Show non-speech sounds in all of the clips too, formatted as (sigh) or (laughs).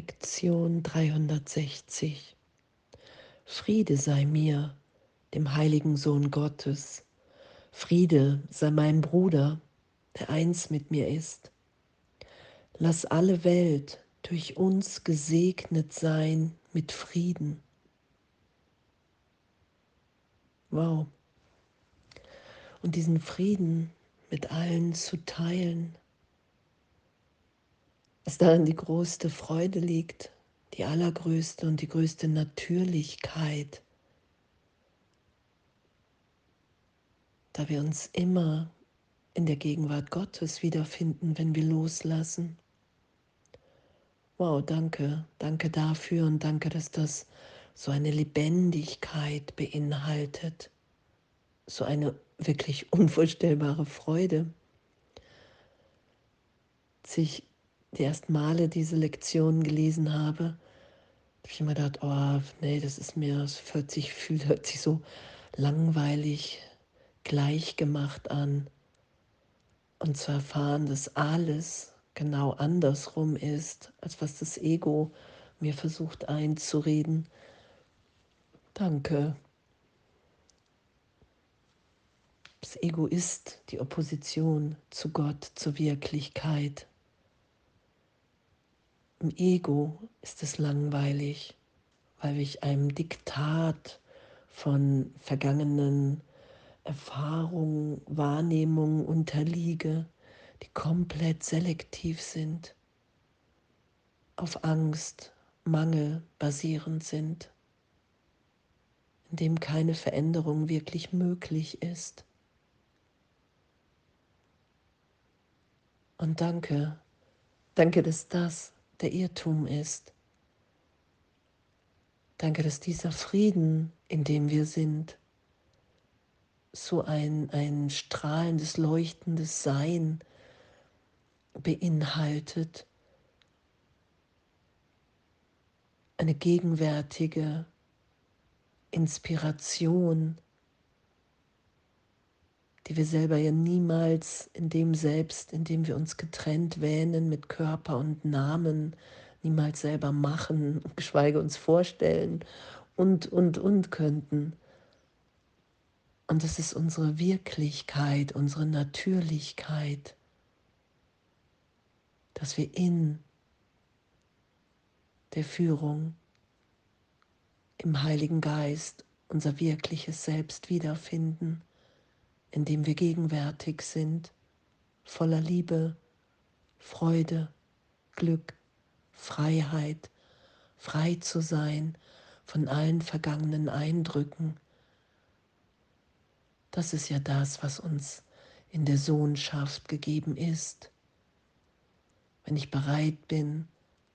Lektion 360. Friede sei mir, dem heiligen Sohn Gottes. Friede sei meinem Bruder, der eins mit mir ist. Lass alle Welt durch uns gesegnet sein mit Frieden. Wow. Und diesen Frieden mit allen zu teilen, dass darin die größte Freude liegt, die allergrößte und die größte Natürlichkeit, da wir uns immer in der Gegenwart Gottes wiederfinden, wenn wir loslassen. Wow, danke, danke dafür und danke, dass das so eine Lebendigkeit beinhaltet, so eine wirklich (laughs) unvorstellbare Freude, sich die ersten Male diese Lektionen gelesen habe, habe ich immer gedacht, oh, nee, das ist mir, das hört sich, (laughs) fühlt, hört sich so langweilig, gleichgemacht an. Und zu erfahren, dass alles genau andersrum ist, als was das Ego mir versucht einzureden. Danke. Das Ego ist die Opposition zu Gott, zur Wirklichkeit. Im Ego ist es langweilig, weil ich einem Diktat von vergangenen Erfahrungen, Wahrnehmungen unterliege, die komplett selektiv sind, auf Angst, Mangel basierend sind, in dem keine Veränderung wirklich möglich ist. Und danke, danke, dass das der Irrtum ist. Danke, dass dieser Frieden, in dem wir sind, so ein, ein strahlendes, leuchtendes Sein beinhaltet, eine gegenwärtige Inspiration, die wir selber ja niemals in dem Selbst, in dem wir uns getrennt wähnen mit Körper und Namen, niemals selber machen, (laughs) geschweige uns vorstellen und, und, und könnten. Und das ist unsere Wirklichkeit, unsere Natürlichkeit, dass wir in der Führung im Heiligen Geist unser wirkliches Selbst wiederfinden in dem wir gegenwärtig sind, voller Liebe, Freude, Glück, Freiheit, frei zu sein von allen vergangenen Eindrücken. Das ist ja das, was uns in der Sohnschaft gegeben ist. Wenn ich bereit bin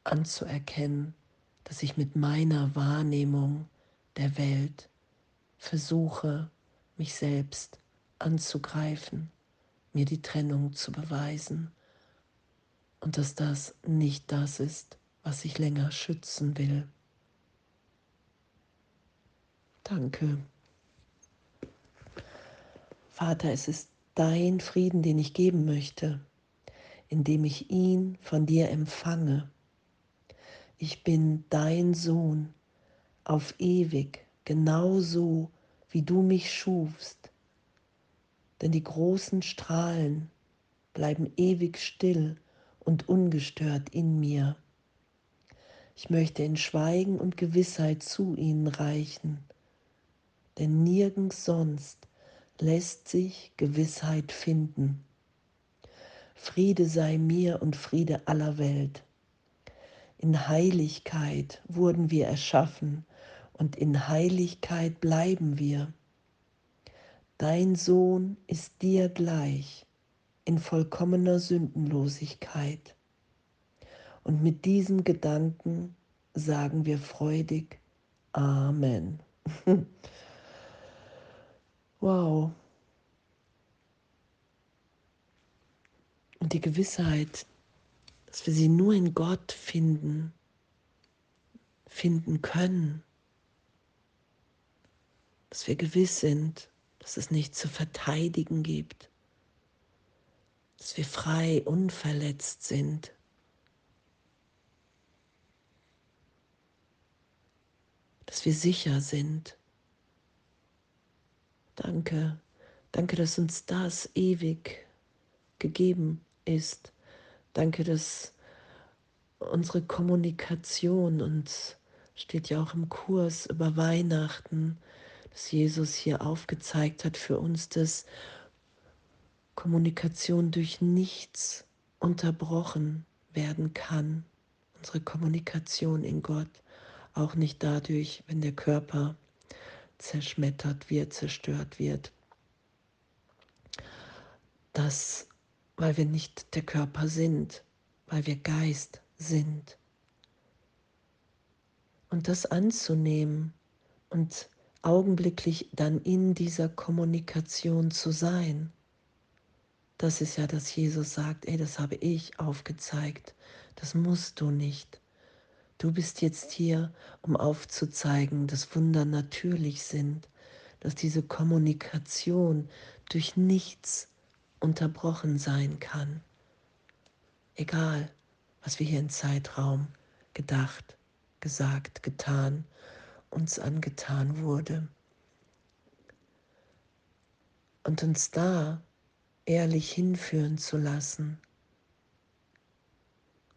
anzuerkennen, dass ich mit meiner Wahrnehmung der Welt versuche, mich selbst anzugreifen, mir die Trennung zu beweisen und dass das nicht das ist, was ich länger schützen will. Danke. Vater, es ist dein Frieden, den ich geben möchte, indem ich ihn von dir empfange. Ich bin dein Sohn auf ewig, genauso wie du mich schufst denn die großen Strahlen bleiben ewig still und ungestört in mir. Ich möchte in Schweigen und Gewissheit zu ihnen reichen, denn nirgends sonst lässt sich Gewissheit finden. Friede sei mir und Friede aller Welt. In Heiligkeit wurden wir erschaffen und in Heiligkeit bleiben wir. Dein Sohn ist dir gleich in vollkommener Sündenlosigkeit. Und mit diesem Gedanken sagen wir freudig Amen. (laughs) wow. Und die Gewissheit, dass wir sie nur in Gott finden, finden können, dass wir gewiss sind, dass es nichts zu verteidigen gibt, dass wir frei, unverletzt sind. dass wir sicher sind. Danke, danke, dass uns das ewig gegeben ist. Danke, dass unsere Kommunikation uns steht ja auch im Kurs über Weihnachten, dass Jesus hier aufgezeigt hat für uns, dass Kommunikation durch nichts unterbrochen werden kann. Unsere Kommunikation in Gott, auch nicht dadurch, wenn der Körper zerschmettert wird, zerstört wird. Das, weil wir nicht der Körper sind, weil wir Geist sind. Und das anzunehmen und augenblicklich dann in dieser Kommunikation zu sein. Das ist ja, dass Jesus sagt, ey, das habe ich aufgezeigt, das musst du nicht. Du bist jetzt hier, um aufzuzeigen, dass Wunder natürlich sind, dass diese Kommunikation durch nichts unterbrochen sein kann. Egal, was wir hier im Zeitraum gedacht, gesagt, getan, uns angetan wurde. Und uns da ehrlich hinführen zu lassen,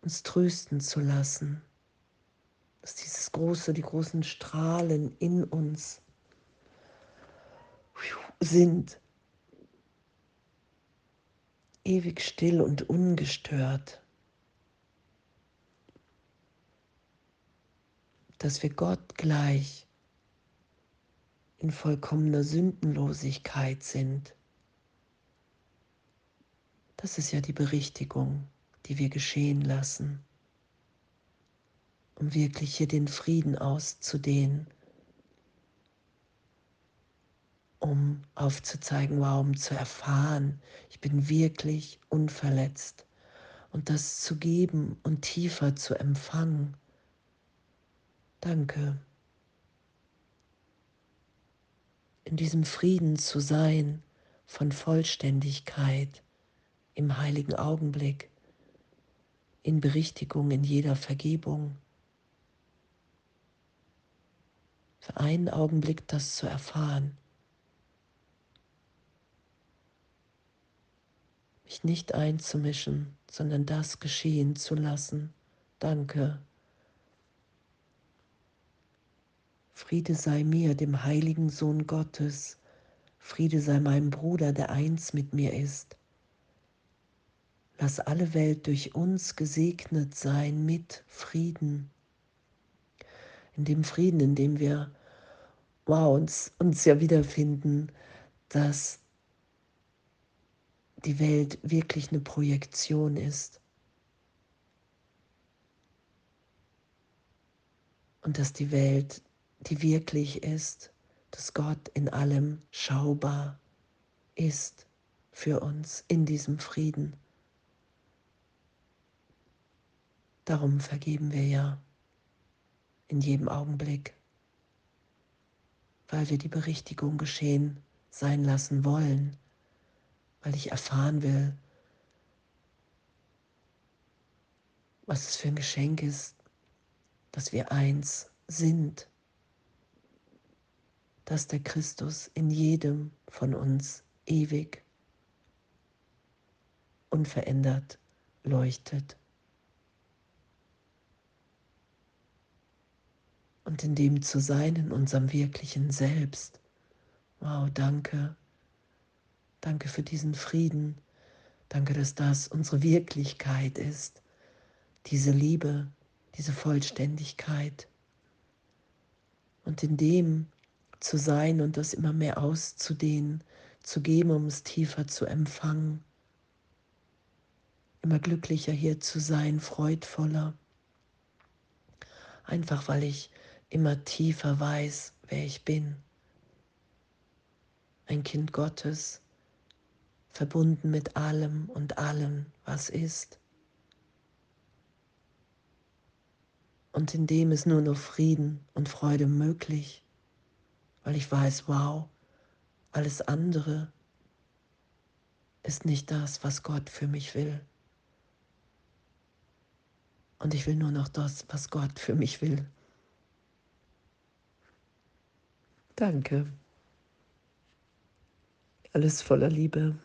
uns trösten zu lassen dass dieses große, die großen Strahlen in uns sind, ewig still und ungestört, dass wir Gott gleich in vollkommener Sündenlosigkeit sind. Das ist ja die Berichtigung, die wir geschehen lassen um wirklich hier den Frieden auszudehnen, um aufzuzeigen, wow, zu erfahren, ich bin wirklich unverletzt und das zu geben und tiefer zu empfangen. Danke. In diesem Frieden zu sein von Vollständigkeit im heiligen Augenblick, in Berichtigung, in jeder Vergebung. für einen Augenblick das zu erfahren. Mich nicht einzumischen, sondern das geschehen zu lassen. Danke. Friede sei mir, dem heiligen Sohn Gottes. Friede sei meinem Bruder, der eins mit mir ist. Lass alle Welt durch uns gesegnet sein mit Frieden. In dem Frieden, in dem wir wow, uns, uns ja wiederfinden, dass die Welt wirklich eine Projektion ist. Und dass die Welt, die wirklich ist, dass Gott in allem schaubar ist für uns in diesem Frieden. Darum vergeben wir ja in jedem Augenblick weil wir die Berichtigung geschehen sein lassen wollen, weil ich erfahren will, was es für ein Geschenk ist, dass wir eins sind, dass der Christus in jedem von uns ewig unverändert leuchtet. und in dem zu sein, in unserem wirklichen Selbst. Wow, danke. Danke für diesen Frieden. Danke, dass das unsere Wirklichkeit ist. Diese Liebe, diese Vollständigkeit. Und in dem zu sein und das immer mehr auszudehnen, zu geben, um es tiefer zu empfangen. Immer glücklicher hier zu sein, freudvoller. Einfach weil ich immer tiefer weiß, wer ich bin. Ein Kind Gottes, verbunden mit allem und allem, was ist. Und in dem ist nur noch Frieden und Freude möglich, weil ich weiß, wow, alles andere ist nicht das, was Gott für mich will. Und ich will nur noch das, was Gott für mich will. Danke. Alles voller Liebe.